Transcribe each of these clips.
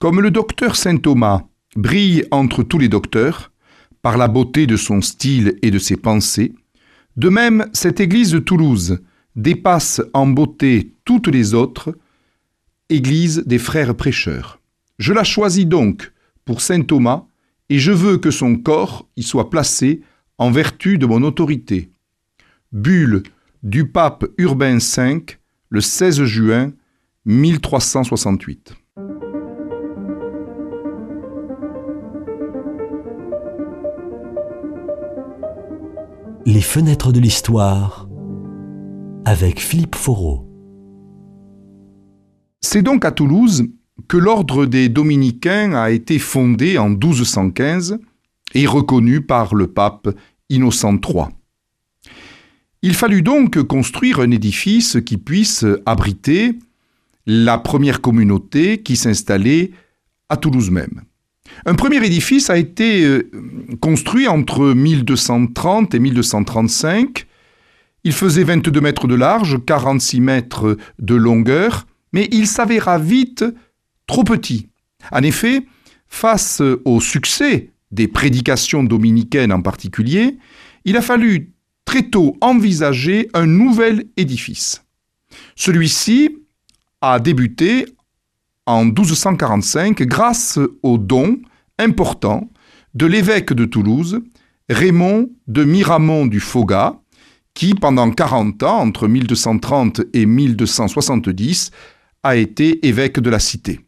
Comme le docteur Saint Thomas brille entre tous les docteurs, par la beauté de son style et de ses pensées, de même cette église de Toulouse dépasse en beauté toutes les autres églises des frères prêcheurs. Je la choisis donc pour Saint Thomas et je veux que son corps y soit placé en vertu de mon autorité. Bulle du pape Urbain V le 16 juin 1368. Les fenêtres de l'histoire avec Philippe Foreau. C'est donc à Toulouse que l'ordre des dominicains a été fondé en 1215 et reconnu par le pape Innocent III. Il fallut donc construire un édifice qui puisse abriter la première communauté qui s'installait à Toulouse même. Un premier édifice a été euh, construit entre 1230 et 1235. Il faisait 22 mètres de large, 46 mètres de longueur, mais il s'avéra vite trop petit. En effet, face au succès des prédications dominicaines en particulier, il a fallu très tôt envisager un nouvel édifice. Celui-ci a débuté en 1245 grâce au don important de l'évêque de Toulouse, Raymond de Miramont du Foga, qui pendant 40 ans, entre 1230 et 1270, a été évêque de la cité.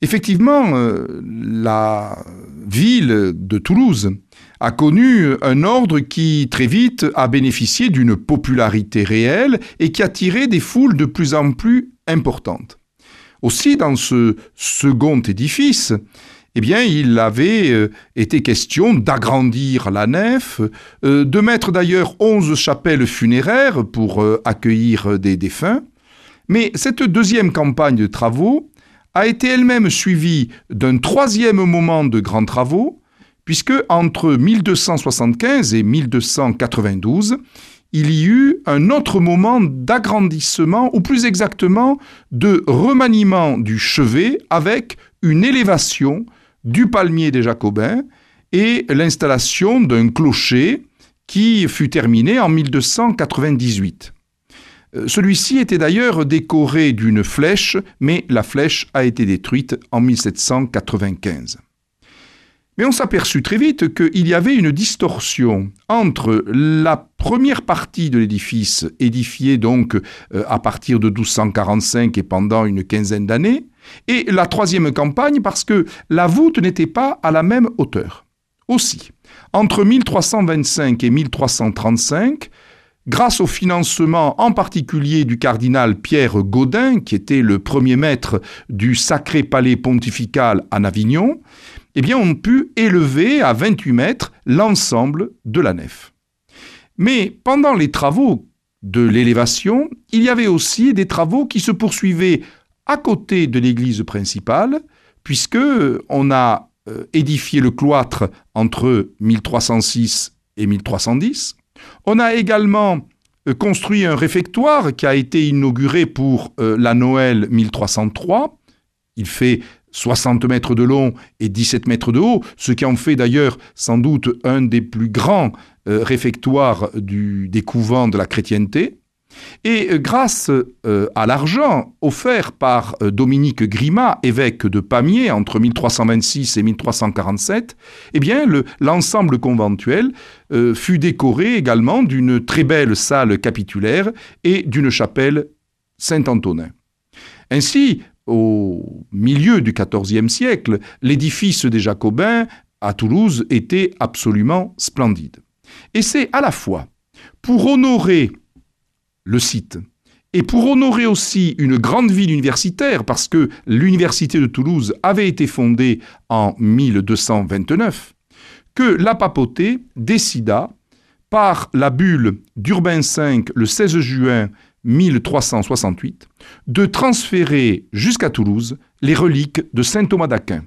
Effectivement, euh, la ville de Toulouse a connu un ordre qui très vite a bénéficié d'une popularité réelle et qui a tiré des foules de plus en plus importantes. Aussi, dans ce second édifice, eh il avait euh, été question d'agrandir la nef, euh, de mettre d'ailleurs onze chapelles funéraires pour euh, accueillir des défunts. Mais cette deuxième campagne de travaux a été elle-même suivie d'un troisième moment de grands travaux, puisque entre 1275 et 1292, il y eut un autre moment d'agrandissement, ou plus exactement de remaniement du chevet avec une élévation du palmier des Jacobins et l'installation d'un clocher qui fut terminé en 1298. Euh, celui-ci était d'ailleurs décoré d'une flèche, mais la flèche a été détruite en 1795. Mais on s'aperçut très vite qu'il y avait une distorsion entre la première partie de l'édifice, édifié donc euh, à partir de 1245 et pendant une quinzaine d'années, et la troisième campagne parce que la voûte n'était pas à la même hauteur. Aussi, entre 1325 et 1335, grâce au financement en particulier du cardinal Pierre Gaudin, qui était le premier maître du Sacré Palais pontifical en Avignon, eh bien, on put élever à 28 mètres l'ensemble de la nef. Mais pendant les travaux de l'élévation, il y avait aussi des travaux qui se poursuivaient à côté de l'église principale, puisque on a euh, édifié le cloître entre 1306 et 1310. On a également euh, construit un réfectoire qui a été inauguré pour euh, la Noël 1303. Il fait 60 mètres de long et 17 mètres de haut, ce qui en fait d'ailleurs sans doute un des plus grands euh, réfectoires des couvents de la chrétienté. Et euh, grâce euh, à l'argent offert par Dominique Grima, évêque de Pamiers entre 1326 et 1347, eh bien l'ensemble conventuel fut décoré également d'une très belle salle capitulaire et d'une chapelle Saint-Antonin. Ainsi, au milieu du XIVe siècle, l'édifice des Jacobins à Toulouse était absolument splendide. Et c'est à la fois pour honorer le site et pour honorer aussi une grande ville universitaire, parce que l'université de Toulouse avait été fondée en 1229, que la papauté décida, par la bulle d'Urbain V le 16 juin 1368, de transférer jusqu'à Toulouse les reliques de saint Thomas d'Aquin.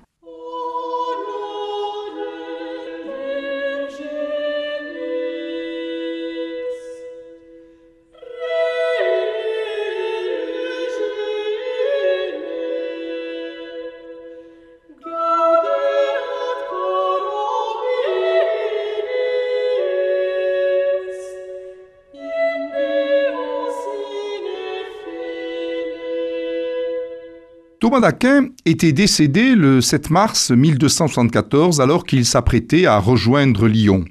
Thomas d'Aquin était décédé le 7 mars 1274 alors qu'il s'apprêtait à rejoindre Lyon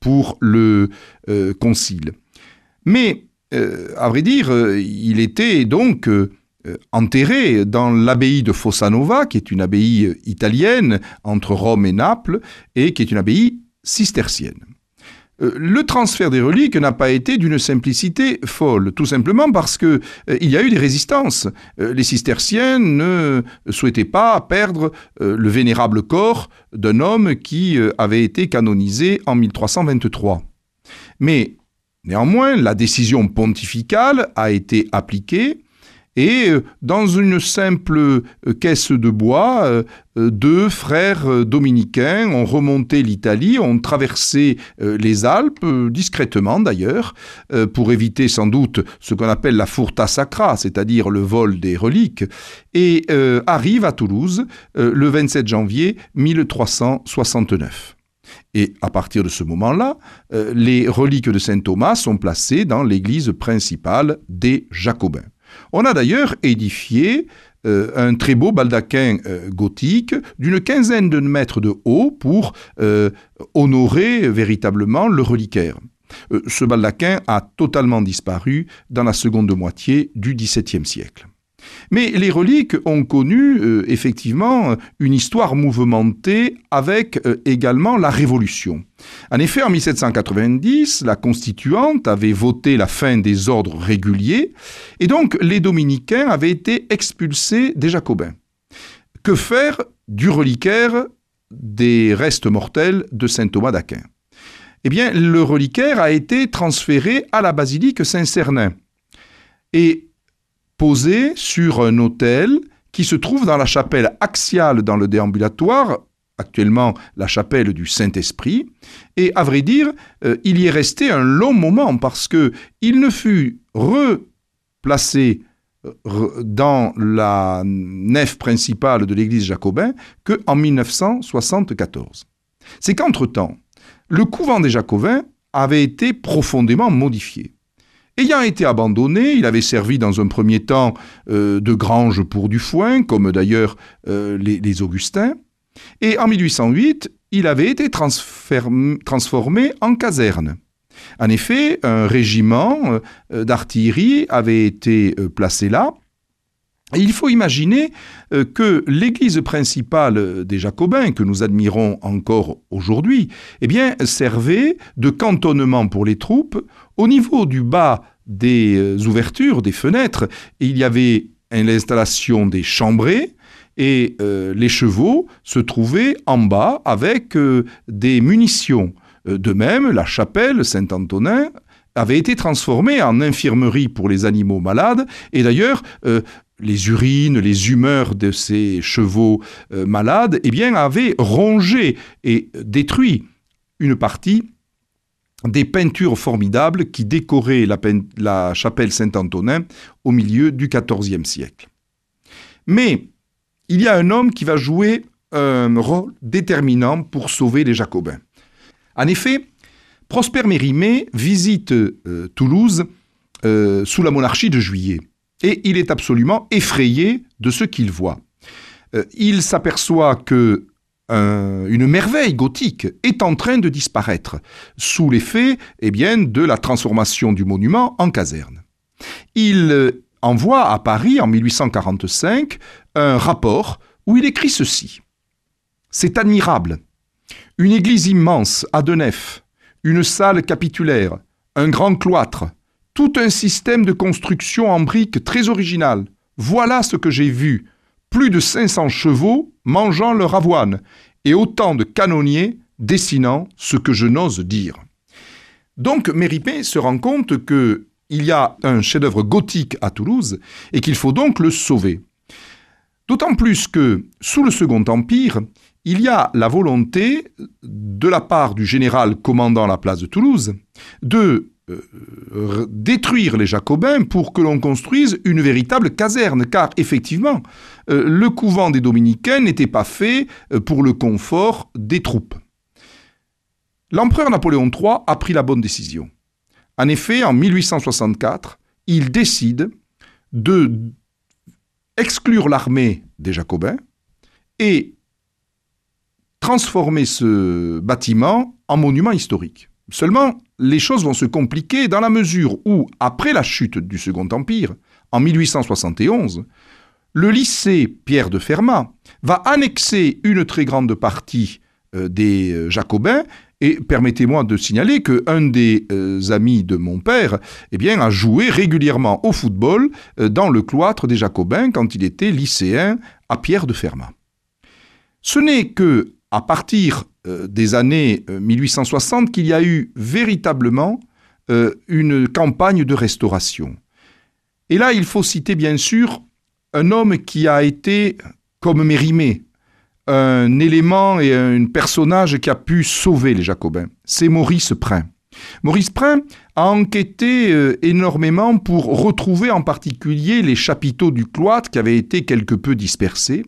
pour le euh, concile. Mais, euh, à vrai dire, euh, il était donc enterré dans l'abbaye de Fossanova, qui est une abbaye italienne entre Rome et Naples, et qui est une abbaye cistercienne. Euh, le transfert des reliques n'a pas été d'une simplicité folle, tout simplement parce que euh, il y a eu des résistances. Euh, les cisterciens ne souhaitaient pas perdre le vénérable corps d'un homme qui avait été canonisé en 1323. Mais néanmoins, la décision pontificale a été appliquée et euh, dans une simple euh, caisse de bois, euh, deux frères dominicains ont remonté l'Italie, ont traversé les Alpes, discrètement d'ailleurs, pour éviter sans doute ce qu'on appelle la furta sacra, c'est-à-dire le vol des reliques, et arrivent à Toulouse le 27 janvier 1369. Et à partir de ce moment-là, les reliques de saint Thomas sont placées dans l'église principale des Jacobins. On a d'ailleurs édifié euh, un très beau baldaquin euh, gothique d'une quinzaine de mètres de haut pour euh, honorer véritablement le reliquaire. ce baldaquin a totalement disparu dans la seconde moitié du XVIIe siècle. Mais les reliques ont connu euh, effectivement une histoire mouvementée avec euh, également la Révolution. En effet, en 1790, la Constituante avait voté la fin des ordres réguliers et donc les dominicains avaient été expulsés des Jacobins. Que faire du reliquaire des restes mortels de saint Thomas d'Aquin? Eh bien, le reliquaire a été transféré à la basilique Saint-Cernin. Et posé sur un autel qui se trouve dans la chapelle axiale dans le déambulatoire, actuellement la chapelle du Saint-Esprit, et à vrai dire, euh, il y est resté un long moment parce que il ne fut replacé euh, dans la nef principale de l'église jacobin qu'en 1974. C'est qu'entre-temps, le couvent des Jacobins avait été profondément modifié. Ayant été abandonné, il avait servi dans un premier temps euh, de grange pour du foin, comme d'ailleurs euh, les, Augustins, et en 1808, il avait été transformé en caserne. En effet, un régiment euh, d'artillerie avait été placé là, il faut imaginer euh, que l'église principale des Jacobins, que nous admirons encore aujourd'hui, eh bien, servait de cantonnement pour les troupes. Au niveau du bas des euh, ouvertures, des fenêtres, il y avait l'installation des chambrées, et euh, les chevaux se trouvaient en bas avec des munitions. De même, la chapelle Saint-Antonin avait été transformée en infirmerie pour les animaux malades, et d'ailleurs, les urines, les humeurs de ces chevaux euh, malades, eh avaient rongé et détruit une partie des peintures formidables qui décoraient la, chapelle Saint-Antonin au milieu du XIVe siècle. Mais il y a un homme qui va jouer un rôle déterminant pour sauver les Jacobins. En effet, Prosper Mérimée visite euh, Toulouse euh, sous la monarchie de Juillet et il est absolument effrayé de ce qu'il voit. Euh, il s'aperçoit que une merveille gothique est en train de disparaître sous l'effet eh bien, de la transformation du monument en caserne. Il euh, envoie à Paris en 1845 un rapport où il écrit ceci. C'est admirable. Une église immense à deux nefs, une salle capitulaire, un grand cloître, tout un système de construction en briques très original. Voilà ce que j'ai vu. Plus de 500 chevaux mangeant leur avoine et autant de canonniers dessinant ce que je n'ose dire. Donc Méripé se rend compte que il y a un chef-d'œuvre gothique à Toulouse et qu'il faut donc le sauver. D'autant plus que, sous le Second Empire, il y a la volonté de la part du général commandant la place de Toulouse de détruire les Jacobins pour que l'on construise une véritable caserne, car effectivement, euh, le couvent des Dominicains n'était pas fait euh, pour le confort des troupes. L'empereur Napoléon III a pris la bonne décision. En effet, en 1864, il décide de exclure l'armée des Jacobins et transformer ce bâtiment en monument historique. Seulement, les choses vont se compliquer dans la mesure où, après la chute du Second Empire, en 1871, le lycée Pierre de Fermat va annexer une très grande partie euh, des euh, Jacobins et permettez-moi de signaler qu'un des euh, amis de mon père eh a joué régulièrement au football dans le cloître des Jacobins quand il était lycéen à Pierre de Fermat. Ce n'est que à partir des années 1860 qu'il y a eu véritablement une campagne de restauration. Et là, il faut citer bien sûr un homme qui a été, comme Mérimée, un élément et un personnage qui a pu sauver les Jacobins. C'est Maurice Prin. Maurice Prin a enquêté euh, énormément pour retrouver en particulier les chapiteaux du cloître qui avaient été quelque peu dispersés.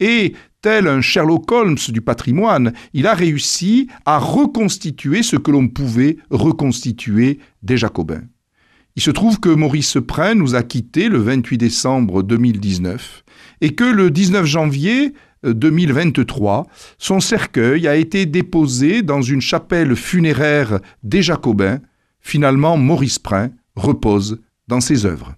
Et un Sherlock Holmes du patrimoine, il a réussi à reconstituer ce que l'on pouvait reconstituer des Jacobins. Il se trouve que Maurice Prin nous a quittés le 28 décembre 2019 et que le 19 janvier 2023, euh, son cercueil a été déposé dans une chapelle funéraire des Jacobins. Finalement, Maurice Prin repose dans ses œuvres.